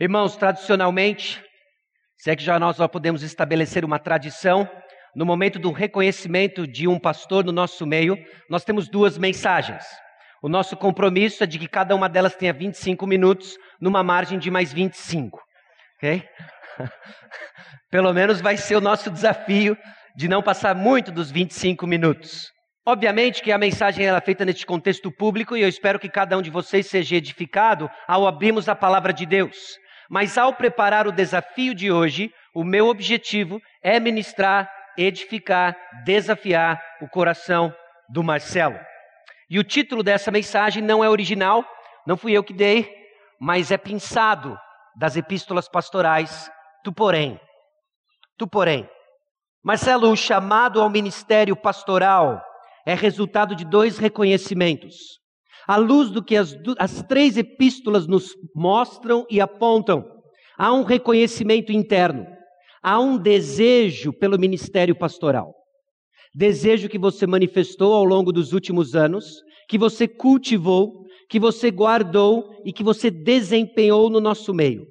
Irmãos, tradicionalmente, se é que já nós já podemos estabelecer uma tradição, no momento do reconhecimento de um pastor no nosso meio, nós temos duas mensagens. O nosso compromisso é de que cada uma delas tenha 25 minutos, numa margem de mais 25. Ok? Pelo menos vai ser o nosso desafio de não passar muito dos 25 minutos. Obviamente que a mensagem é feita neste contexto público e eu espero que cada um de vocês seja edificado ao abrirmos a palavra de Deus. Mas ao preparar o desafio de hoje, o meu objetivo é ministrar, edificar, desafiar o coração do Marcelo. E o título dessa mensagem não é original, não fui eu que dei, mas é pensado das epístolas pastorais, tu porém. Tu porém. Marcelo, o chamado ao ministério pastoral é resultado de dois reconhecimentos. À luz do que as, as três epístolas nos mostram e apontam, há um reconhecimento interno, há um desejo pelo ministério pastoral. Desejo que você manifestou ao longo dos últimos anos, que você cultivou, que você guardou e que você desempenhou no nosso meio.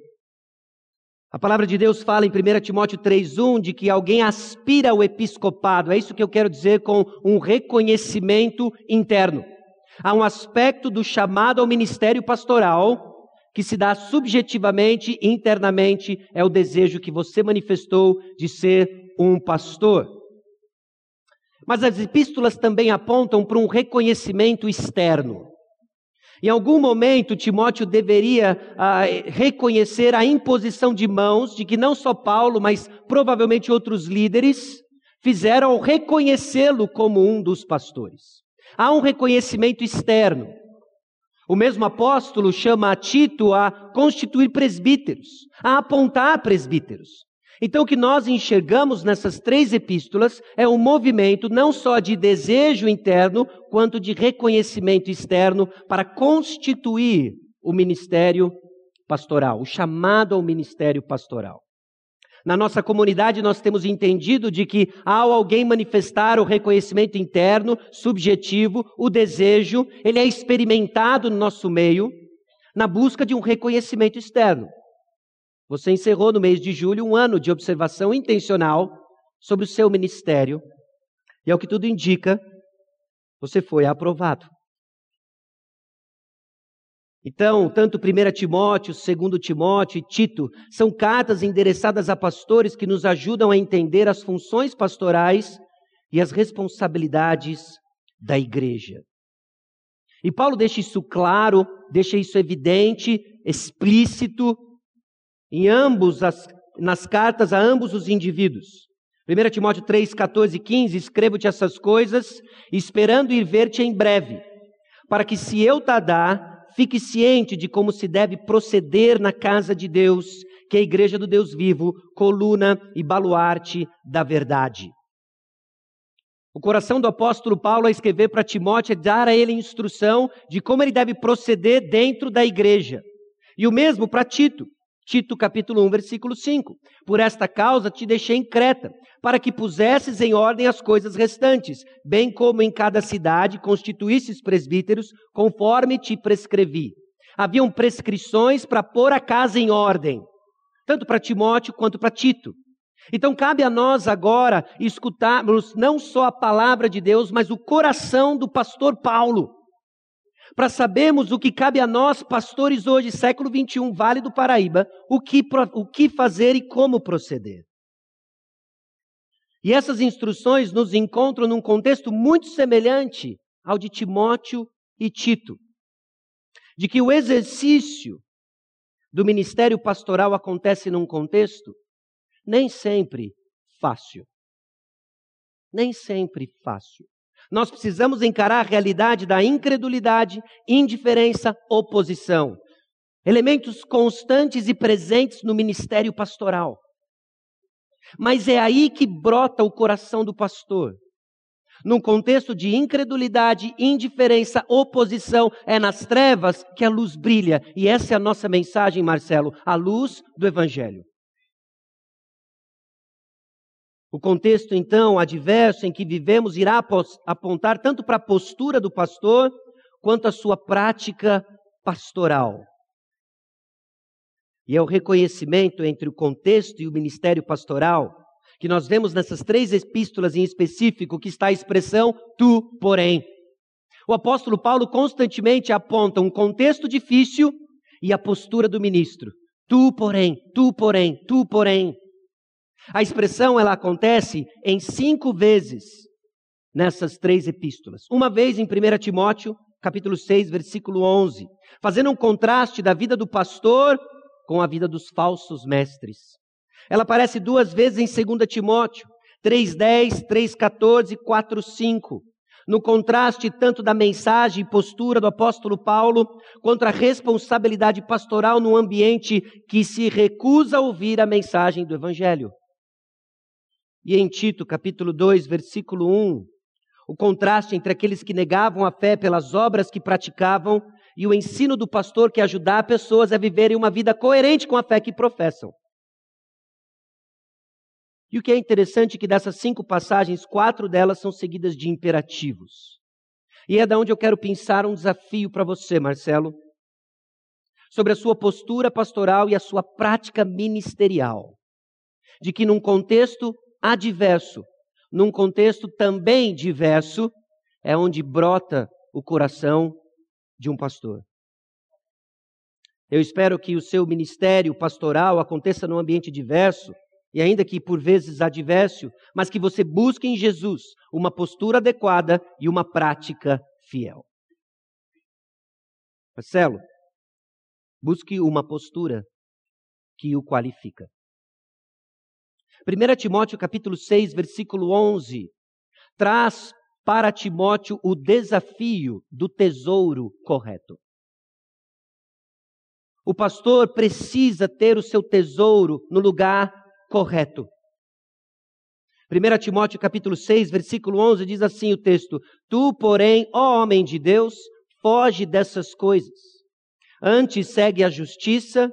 A palavra de Deus fala em 1 Timóteo 3,1 de que alguém aspira ao episcopado. É isso que eu quero dizer com um reconhecimento interno. Há um aspecto do chamado ao ministério pastoral que se dá subjetivamente, internamente, é o desejo que você manifestou de ser um pastor. Mas as epístolas também apontam para um reconhecimento externo. Em algum momento, Timóteo deveria ah, reconhecer a imposição de mãos de que não só Paulo, mas provavelmente outros líderes fizeram ao reconhecê-lo como um dos pastores. Há um reconhecimento externo. O mesmo apóstolo chama a Tito a constituir presbíteros, a apontar presbíteros. Então, o que nós enxergamos nessas três epístolas é um movimento não só de desejo interno, quanto de reconhecimento externo para constituir o ministério pastoral, o chamado ao ministério pastoral. Na nossa comunidade, nós temos entendido de que, ao alguém manifestar o reconhecimento interno, subjetivo, o desejo, ele é experimentado no nosso meio, na busca de um reconhecimento externo. Você encerrou no mês de julho um ano de observação intencional sobre o seu ministério, e ao que tudo indica, você foi aprovado. Então, tanto 1 Timóteo, 2 Timóteo e Tito são cartas endereçadas a pastores que nos ajudam a entender as funções pastorais e as responsabilidades da igreja. E Paulo deixa isso claro, deixa isso evidente, explícito, em ambos as, nas cartas a ambos os indivíduos. 1 Timóteo 3, 14 e 15, escrevo-te essas coisas, esperando ir ver-te em breve, para que se eu tardar, fique ciente de como se deve proceder na casa de Deus, que é a igreja do Deus vivo, coluna e baluarte da verdade. O coração do apóstolo Paulo a escrever para Timóteo é dar a ele instrução de como ele deve proceder dentro da igreja. E o mesmo para Tito. Tito capítulo 1, versículo 5. Por esta causa te deixei em Creta, para que pusesses em ordem as coisas restantes, bem como em cada cidade constituísses presbíteros, conforme te prescrevi. Haviam prescrições para pôr a casa em ordem, tanto para Timóteo quanto para Tito. Então cabe a nós agora escutarmos não só a palavra de Deus, mas o coração do pastor Paulo para sabermos o que cabe a nós, pastores hoje, século 21, Vale do Paraíba, o que, o que fazer e como proceder. E essas instruções nos encontram num contexto muito semelhante ao de Timóteo e Tito, de que o exercício do ministério pastoral acontece num contexto nem sempre fácil. Nem sempre fácil. Nós precisamos encarar a realidade da incredulidade, indiferença, oposição. Elementos constantes e presentes no ministério pastoral. Mas é aí que brota o coração do pastor. Num contexto de incredulidade, indiferença, oposição, é nas trevas que a luz brilha. E essa é a nossa mensagem, Marcelo, a luz do Evangelho. O contexto, então, adverso em que vivemos irá apontar tanto para a postura do pastor quanto a sua prática pastoral. E é o reconhecimento entre o contexto e o ministério pastoral que nós vemos nessas três epístolas em específico que está a expressão tu, porém. O apóstolo Paulo constantemente aponta um contexto difícil e a postura do ministro. Tu, porém, tu, porém, tu, porém. A expressão ela acontece em cinco vezes nessas três epístolas. Uma vez em 1 Timóteo, capítulo 6, versículo 11, fazendo um contraste da vida do pastor com a vida dos falsos mestres. Ela aparece duas vezes em 2 Timóteo, 3:10, 3:14, 4:5. No contraste tanto da mensagem e postura do apóstolo Paulo, quanto a responsabilidade pastoral num ambiente que se recusa a ouvir a mensagem do evangelho. E em Tito, capítulo 2, versículo 1, o contraste entre aqueles que negavam a fé pelas obras que praticavam e o ensino do pastor que ajudar pessoas a viverem uma vida coerente com a fé que professam. E o que é interessante é que dessas cinco passagens, quatro delas são seguidas de imperativos. E é da onde eu quero pensar um desafio para você, Marcelo, sobre a sua postura pastoral e a sua prática ministerial. De que num contexto adverso, num contexto também diverso, é onde brota o coração de um pastor. Eu espero que o seu ministério pastoral aconteça num ambiente diverso, e ainda que por vezes adverso, mas que você busque em Jesus uma postura adequada e uma prática fiel. Marcelo, busque uma postura que o qualifica. 1 Timóteo capítulo 6, versículo 11, traz para Timóteo o desafio do tesouro correto. O pastor precisa ter o seu tesouro no lugar correto. 1 Timóteo capítulo 6, versículo 11 diz assim o texto: Tu, porém, ó homem de Deus, foge dessas coisas. Antes segue a justiça,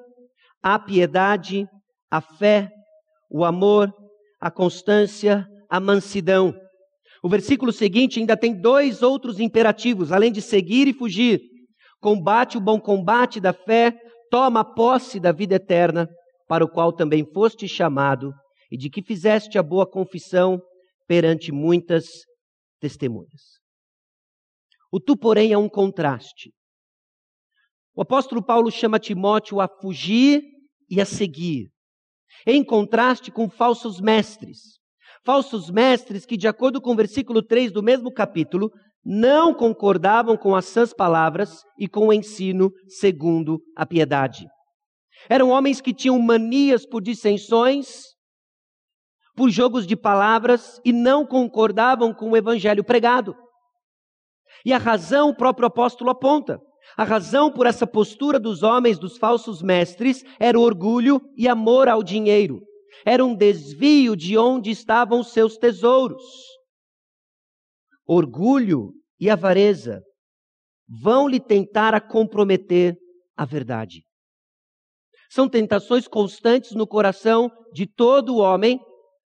a piedade, a fé, o amor, a constância, a mansidão. O versículo seguinte ainda tem dois outros imperativos, além de seguir e fugir. Combate o bom combate da fé, toma posse da vida eterna, para o qual também foste chamado, e de que fizeste a boa confissão perante muitas testemunhas. O tu, porém, é um contraste. O apóstolo Paulo chama Timóteo a fugir e a seguir em contraste com falsos mestres. Falsos mestres que, de acordo com o versículo 3 do mesmo capítulo, não concordavam com as sãs palavras e com o ensino segundo a piedade. Eram homens que tinham manias por dissensões, por jogos de palavras e não concordavam com o evangelho pregado. E a razão o próprio apóstolo aponta. A razão por essa postura dos homens, dos falsos mestres, era orgulho e amor ao dinheiro. Era um desvio de onde estavam seus tesouros. Orgulho e avareza vão lhe tentar a comprometer a verdade. São tentações constantes no coração de todo homem,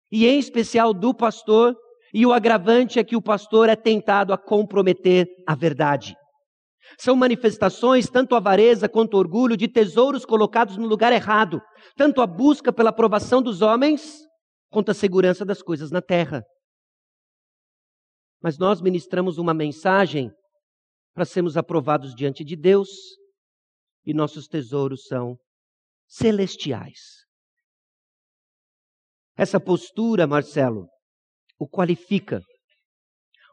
e em especial do pastor, e o agravante é que o pastor é tentado a comprometer a verdade. São manifestações, tanto avareza quanto orgulho, de tesouros colocados no lugar errado, tanto a busca pela aprovação dos homens, quanto a segurança das coisas na terra. Mas nós ministramos uma mensagem para sermos aprovados diante de Deus, e nossos tesouros são celestiais. Essa postura, Marcelo, o qualifica.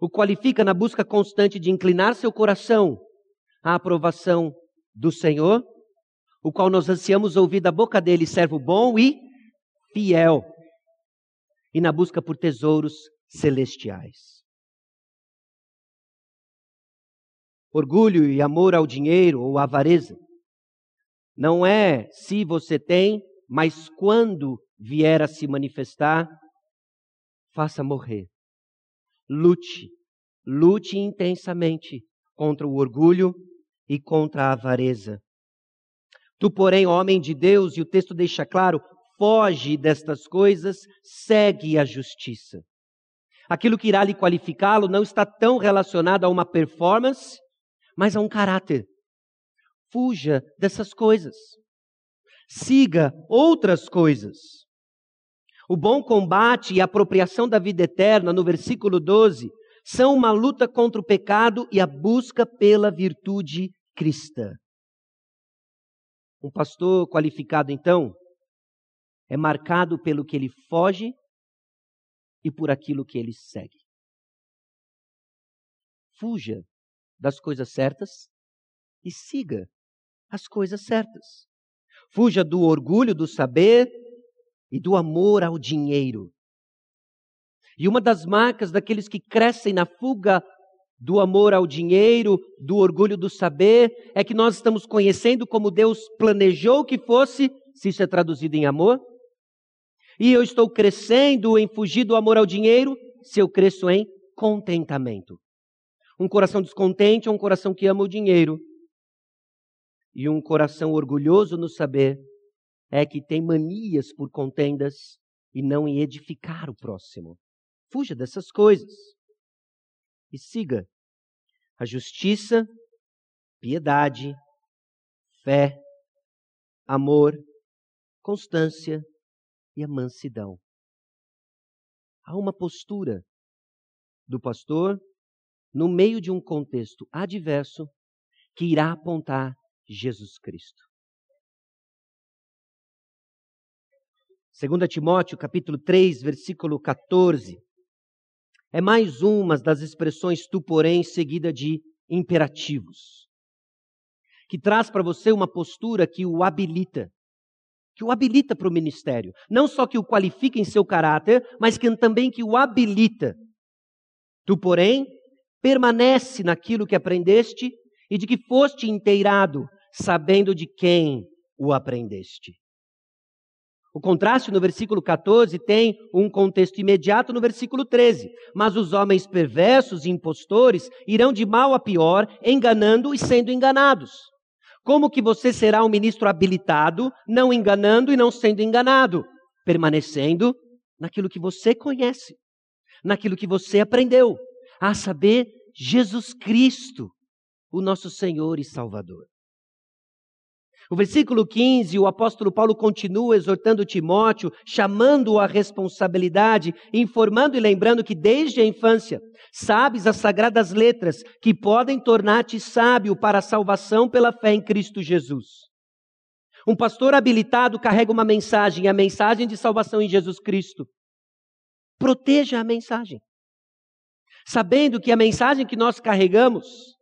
O qualifica na busca constante de inclinar seu coração a aprovação do Senhor, o qual nós ansiamos ouvir da boca dele, servo bom e fiel, e na busca por tesouros celestiais. Orgulho e amor ao dinheiro ou avareza não é se você tem, mas quando vier a se manifestar, faça morrer. Lute, lute intensamente contra o orgulho e contra a avareza. Tu, porém, homem de Deus, e o texto deixa claro, foge destas coisas, segue a justiça. Aquilo que irá lhe qualificá-lo não está tão relacionado a uma performance, mas a um caráter. Fuja dessas coisas. Siga outras coisas. O bom combate e a apropriação da vida eterna, no versículo 12, são uma luta contra o pecado e a busca pela virtude cristã. Um pastor qualificado, então, é marcado pelo que ele foge e por aquilo que ele segue. Fuja das coisas certas e siga as coisas certas. Fuja do orgulho do saber e do amor ao dinheiro. E uma das marcas daqueles que crescem na fuga do amor ao dinheiro, do orgulho do saber, é que nós estamos conhecendo como Deus planejou que fosse, se isso é traduzido em amor. E eu estou crescendo em fugir do amor ao dinheiro, se eu cresço em contentamento. Um coração descontente é um coração que ama o dinheiro. E um coração orgulhoso no saber é que tem manias por contendas e não em edificar o próximo. Fuja dessas coisas e siga a justiça, piedade, fé, amor, constância e a mansidão. Há uma postura do pastor no meio de um contexto adverso que irá apontar Jesus Cristo. 2 Timóteo, capítulo 3, versículo 14. É mais uma das expressões tu, porém, seguida de imperativos, que traz para você uma postura que o habilita, que o habilita para o ministério. Não só que o qualifica em seu caráter, mas que também que o habilita. Tu, porém, permanece naquilo que aprendeste e de que foste inteirado, sabendo de quem o aprendeste. O contraste no versículo 14 tem um contexto imediato no versículo 13. Mas os homens perversos e impostores irão de mal a pior, enganando e sendo enganados. Como que você será um ministro habilitado, não enganando e não sendo enganado? Permanecendo naquilo que você conhece, naquilo que você aprendeu, a saber, Jesus Cristo, o nosso Senhor e Salvador. O versículo 15, o apóstolo Paulo continua exortando Timóteo, chamando-o à responsabilidade, informando e lembrando que desde a infância sabes as sagradas letras que podem tornar-te sábio para a salvação pela fé em Cristo Jesus. Um pastor habilitado carrega uma mensagem, a mensagem de salvação em Jesus Cristo. Proteja a mensagem. Sabendo que a mensagem que nós carregamos,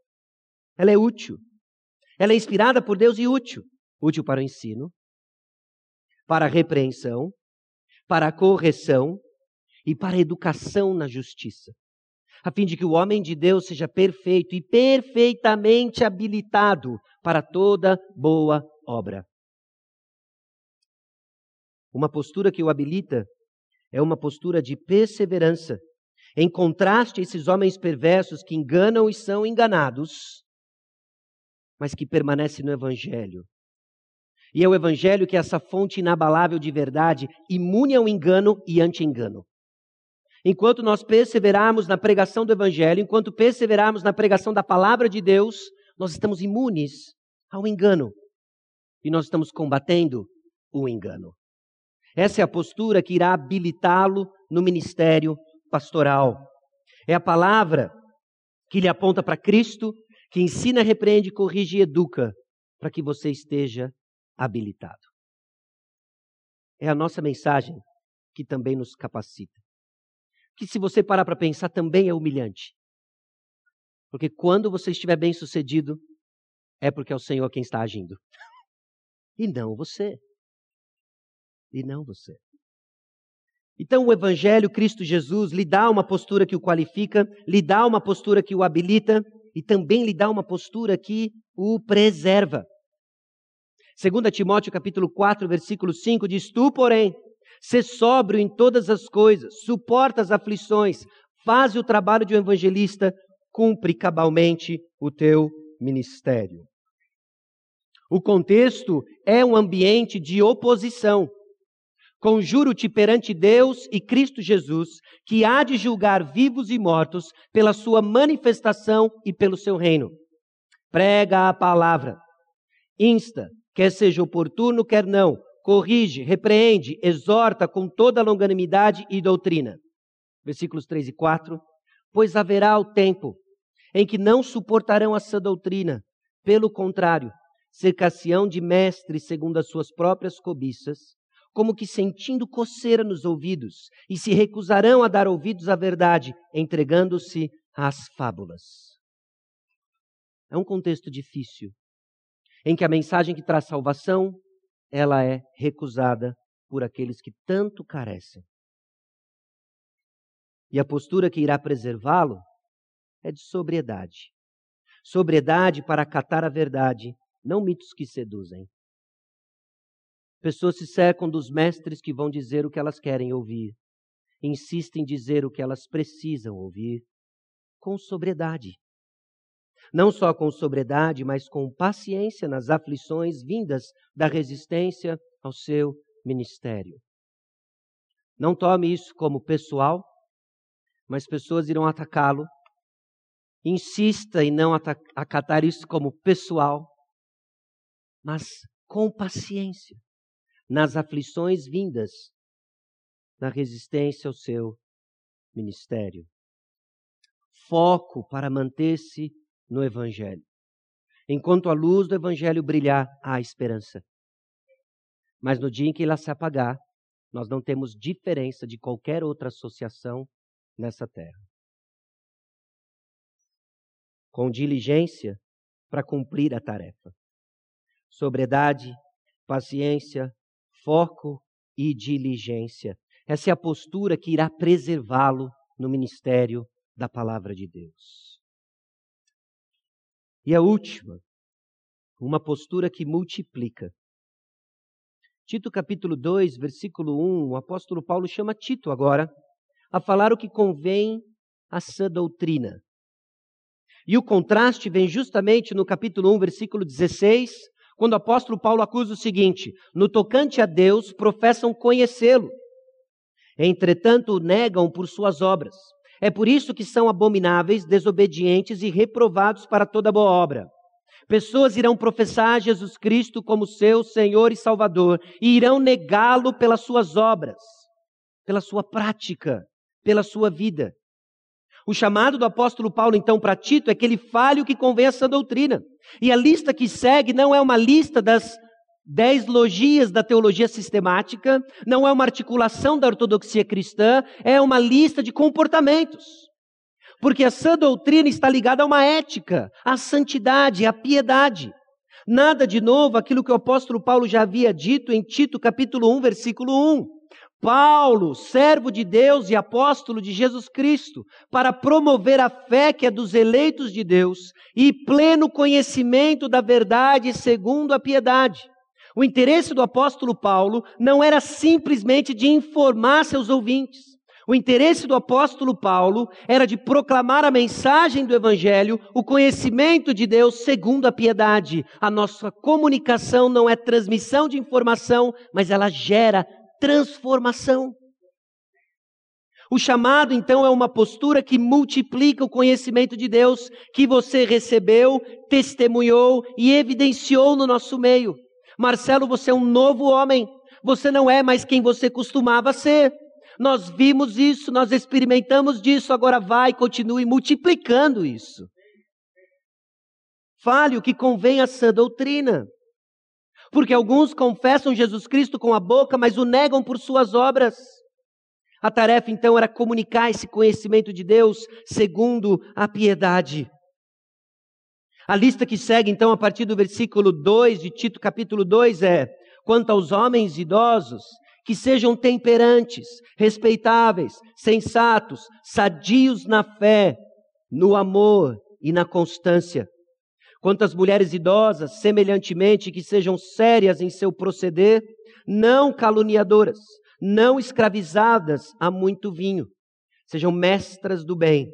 ela é útil. Ela é inspirada por Deus e útil útil para o ensino, para a repreensão, para a correção e para a educação na justiça, a fim de que o homem de Deus seja perfeito e perfeitamente habilitado para toda boa obra. Uma postura que o habilita é uma postura de perseverança, em contraste a esses homens perversos que enganam e são enganados, mas que permanecem no Evangelho, e é o Evangelho que é essa fonte inabalável de verdade, imune ao engano e anti-engano. Enquanto nós perseverarmos na pregação do Evangelho, enquanto perseverarmos na pregação da palavra de Deus, nós estamos imunes ao engano. E nós estamos combatendo o engano. Essa é a postura que irá habilitá-lo no ministério pastoral. É a palavra que lhe aponta para Cristo, que ensina, repreende, corrige e educa, para que você esteja habilitado. É a nossa mensagem que também nos capacita. Que se você parar para pensar também é humilhante. Porque quando você estiver bem sucedido, é porque é o Senhor quem está agindo. E não você. E não você. Então o Evangelho, Cristo Jesus, lhe dá uma postura que o qualifica, lhe dá uma postura que o habilita e também lhe dá uma postura que o preserva. 2 Timóteo capítulo 4, versículo 5 diz: Tu, porém, se sóbrio em todas as coisas, suporta as aflições, faz o trabalho de um evangelista, cumpre cabalmente o teu ministério. O contexto é um ambiente de oposição. Conjuro-te perante Deus e Cristo Jesus, que há de julgar vivos e mortos pela sua manifestação e pelo seu reino. Prega a palavra, insta, quer seja oportuno, quer não, corrige, repreende, exorta com toda longanimidade e doutrina. Versículos 3 e 4. Pois haverá o tempo em que não suportarão a sã doutrina, pelo contrário, cercar-se-ão de mestres segundo as suas próprias cobiças, como que sentindo coceira nos ouvidos, e se recusarão a dar ouvidos à verdade, entregando-se às fábulas. É um contexto difícil, em que a mensagem que traz salvação, ela é recusada por aqueles que tanto carecem. E a postura que irá preservá-lo é de sobriedade. Sobriedade para acatar a verdade, não mitos que seduzem. Pessoas se cercam dos mestres que vão dizer o que elas querem ouvir, insistem em dizer o que elas precisam ouvir, com sobriedade. Não só com sobriedade, mas com paciência nas aflições vindas da resistência ao seu ministério. Não tome isso como pessoal, mas pessoas irão atacá-lo. Insista em não acatar isso como pessoal, mas com paciência nas aflições vindas na resistência ao seu ministério. Foco para manter-se no Evangelho. Enquanto a luz do Evangelho brilhar, há esperança. Mas no dia em que ela se apagar, nós não temos diferença de qualquer outra associação nessa terra. Com diligência para cumprir a tarefa. Sobriedade, paciência, foco e diligência. Essa é a postura que irá preservá-lo no ministério da palavra de Deus. E a última, uma postura que multiplica. Tito capítulo 2, versículo 1, o apóstolo Paulo chama Tito agora a falar o que convém à sã doutrina. E o contraste vem justamente no capítulo 1, versículo 16, quando o apóstolo Paulo acusa o seguinte: no tocante a Deus, professam conhecê-lo, entretanto negam por suas obras. É por isso que são abomináveis, desobedientes e reprovados para toda boa obra. Pessoas irão professar Jesus Cristo como seu Senhor e Salvador e irão negá-lo pelas suas obras, pela sua prática, pela sua vida. O chamado do apóstolo Paulo, então, para Tito é que ele fale o que convém a doutrina. E a lista que segue não é uma lista das dez logias da teologia sistemática, não é uma articulação da ortodoxia cristã, é uma lista de comportamentos. Porque a sã doutrina está ligada a uma ética, à santidade, à piedade. Nada de novo aquilo que o apóstolo Paulo já havia dito em Tito capítulo 1, versículo 1. Paulo, servo de Deus e apóstolo de Jesus Cristo, para promover a fé que é dos eleitos de Deus e pleno conhecimento da verdade segundo a piedade. O interesse do apóstolo Paulo não era simplesmente de informar seus ouvintes. O interesse do apóstolo Paulo era de proclamar a mensagem do Evangelho, o conhecimento de Deus segundo a piedade. A nossa comunicação não é transmissão de informação, mas ela gera transformação. O chamado, então, é uma postura que multiplica o conhecimento de Deus que você recebeu, testemunhou e evidenciou no nosso meio. Marcelo, você é um novo homem. Você não é mais quem você costumava ser. Nós vimos isso, nós experimentamos disso, agora vai, continue multiplicando isso. Fale o que convém à sã doutrina. Porque alguns confessam Jesus Cristo com a boca, mas o negam por suas obras. A tarefa então era comunicar esse conhecimento de Deus segundo a piedade. A lista que segue então a partir do versículo 2 de Tito capítulo 2 é: quanto aos homens idosos, que sejam temperantes, respeitáveis, sensatos, sadios na fé, no amor e na constância. Quanto às mulheres idosas, semelhantemente, que sejam sérias em seu proceder, não caluniadoras, não escravizadas a muito vinho, sejam mestras do bem,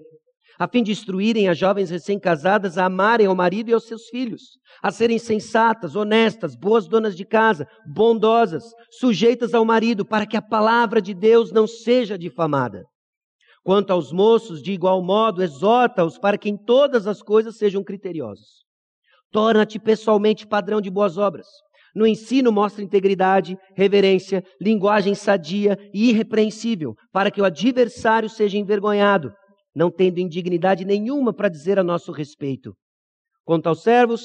a fim de instruírem as jovens recém-casadas a amarem ao marido e aos seus filhos, a serem sensatas, honestas, boas donas de casa, bondosas, sujeitas ao marido, para que a palavra de Deus não seja difamada. Quanto aos moços, de igual modo, exorta-os para que em todas as coisas sejam criteriosos. Torna-te pessoalmente padrão de boas obras, No ensino, mostra integridade, reverência, linguagem sadia e irrepreensível, para que o adversário seja envergonhado, não tendo indignidade nenhuma para dizer a nosso respeito. Quanto aos servos,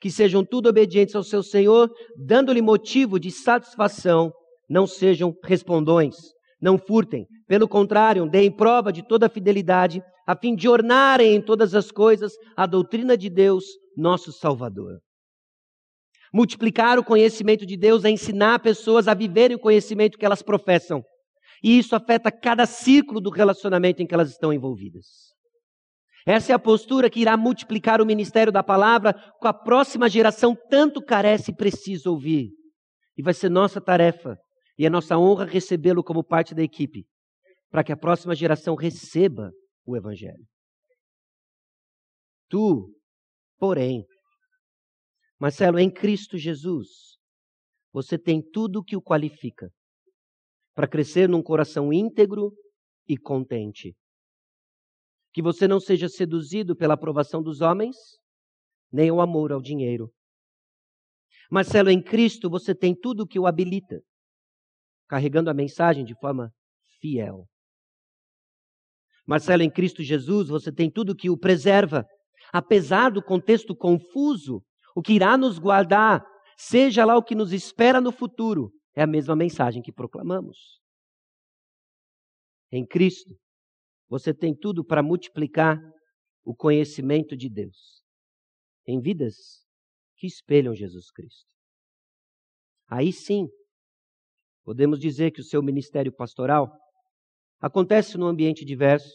que sejam tudo obedientes ao seu Senhor, dando-lhe motivo de satisfação, não sejam respondões, não furtem, pelo contrário, deem prova de toda a fidelidade, a fim de ornarem em todas as coisas a doutrina de Deus, nosso Salvador. Multiplicar o conhecimento de Deus é ensinar pessoas a viverem o conhecimento que elas professam. E isso afeta cada ciclo do relacionamento em que elas estão envolvidas. Essa é a postura que irá multiplicar o ministério da palavra com a próxima geração tanto carece e precisa ouvir. E vai ser nossa tarefa e é nossa honra recebê-lo como parte da equipe, para que a próxima geração receba o Evangelho. Tu, porém, Marcelo, em Cristo Jesus, você tem tudo o que o qualifica para crescer num coração íntegro e contente. Que você não seja seduzido pela aprovação dos homens, nem o amor ao dinheiro. Marcelo, em Cristo você tem tudo o que o habilita carregando a mensagem de forma fiel. Marcelo, em Cristo Jesus, você tem tudo que o preserva. Apesar do contexto confuso, o que irá nos guardar, seja lá o que nos espera no futuro, é a mesma mensagem que proclamamos. Em Cristo, você tem tudo para multiplicar o conhecimento de Deus em vidas que espelham Jesus Cristo. Aí sim, Podemos dizer que o seu ministério pastoral acontece num ambiente diverso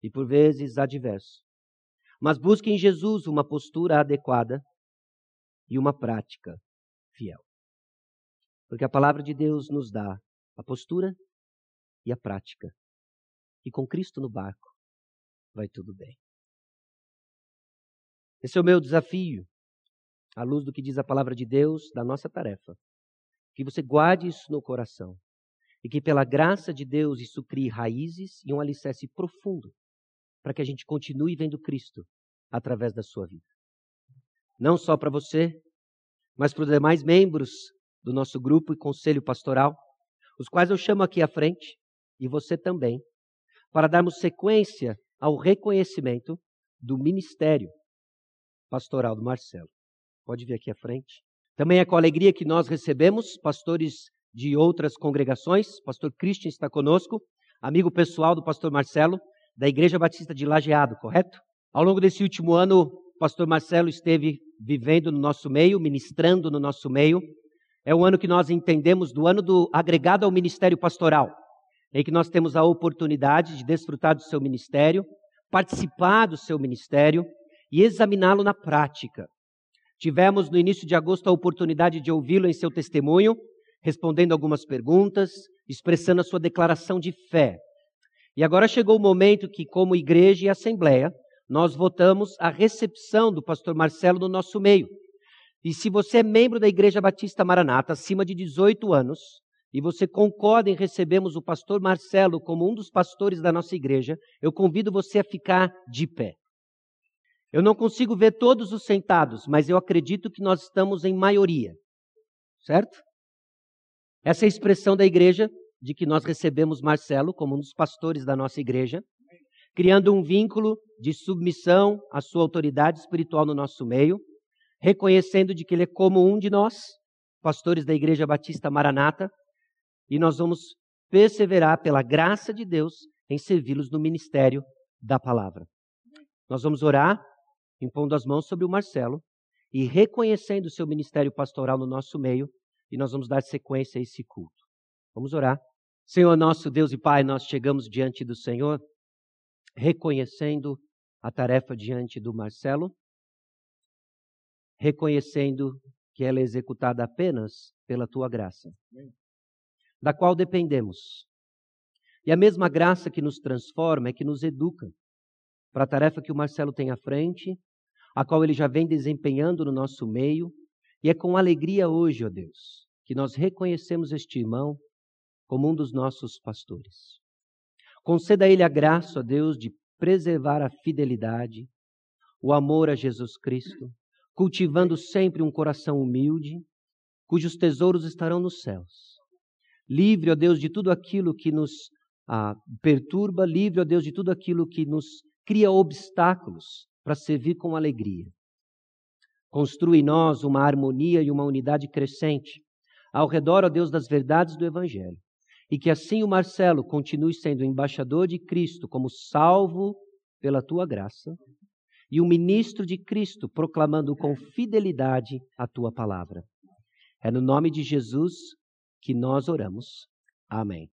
e por vezes adverso. Mas busque em Jesus uma postura adequada e uma prática fiel. Porque a palavra de Deus nos dá a postura e a prática. E com Cristo no barco, vai tudo bem. Esse é o meu desafio, à luz do que diz a palavra de Deus, da nossa tarefa. Que você guarde isso no coração. E que pela graça de Deus isso crie raízes e um alicerce profundo para que a gente continue vendo Cristo através da sua vida. Não só para você, mas para os demais membros do nosso grupo e conselho pastoral, os quais eu chamo aqui à frente, e você também, para darmos sequência ao reconhecimento do ministério pastoral do Marcelo. Pode vir aqui à frente. Também é com alegria que nós recebemos pastores de outras congregações. Pastor Christian está conosco, amigo pessoal do pastor Marcelo, da Igreja Batista de Lajeado, correto? Ao longo desse último ano, o pastor Marcelo esteve vivendo no nosso meio, ministrando no nosso meio. É um ano que nós entendemos do ano do agregado ao ministério pastoral, em que nós temos a oportunidade de desfrutar do seu ministério, participar do seu ministério e examiná-lo na prática. Tivemos no início de agosto a oportunidade de ouvi-lo em seu testemunho, respondendo algumas perguntas, expressando a sua declaração de fé. E agora chegou o momento que, como igreja e assembleia, nós votamos a recepção do pastor Marcelo no nosso meio. E se você é membro da Igreja Batista Maranata, acima de 18 anos, e você concorda em recebermos o pastor Marcelo como um dos pastores da nossa igreja, eu convido você a ficar de pé. Eu não consigo ver todos os sentados, mas eu acredito que nós estamos em maioria. Certo? Essa é a expressão da igreja de que nós recebemos Marcelo como um dos pastores da nossa igreja, criando um vínculo de submissão à sua autoridade espiritual no nosso meio, reconhecendo de que ele é como um de nós, pastores da Igreja Batista Maranata, e nós vamos perseverar pela graça de Deus em servi-los no ministério da palavra. Nós vamos orar impondo as mãos sobre o Marcelo e reconhecendo o seu ministério pastoral no nosso meio, e nós vamos dar sequência a esse culto. Vamos orar. Senhor nosso Deus e Pai, nós chegamos diante do Senhor, reconhecendo a tarefa diante do Marcelo, reconhecendo que ela é executada apenas pela tua graça, da qual dependemos. E a mesma graça que nos transforma é que nos educa para a tarefa que o Marcelo tem à frente a qual ele já vem desempenhando no nosso meio, e é com alegria hoje, ó Deus, que nós reconhecemos este irmão como um dos nossos pastores. Conceda a ele a graça, ó Deus, de preservar a fidelidade, o amor a Jesus Cristo, cultivando sempre um coração humilde cujos tesouros estarão nos céus. Livre, ó Deus, de tudo aquilo que nos ah, perturba, livre, ó Deus, de tudo aquilo que nos cria obstáculos para servir com alegria. Construa em nós uma harmonia e uma unidade crescente ao redor, ó Deus, das verdades do Evangelho. E que assim o Marcelo continue sendo embaixador de Cristo como salvo pela tua graça e o ministro de Cristo proclamando com fidelidade a tua palavra. É no nome de Jesus que nós oramos. Amém.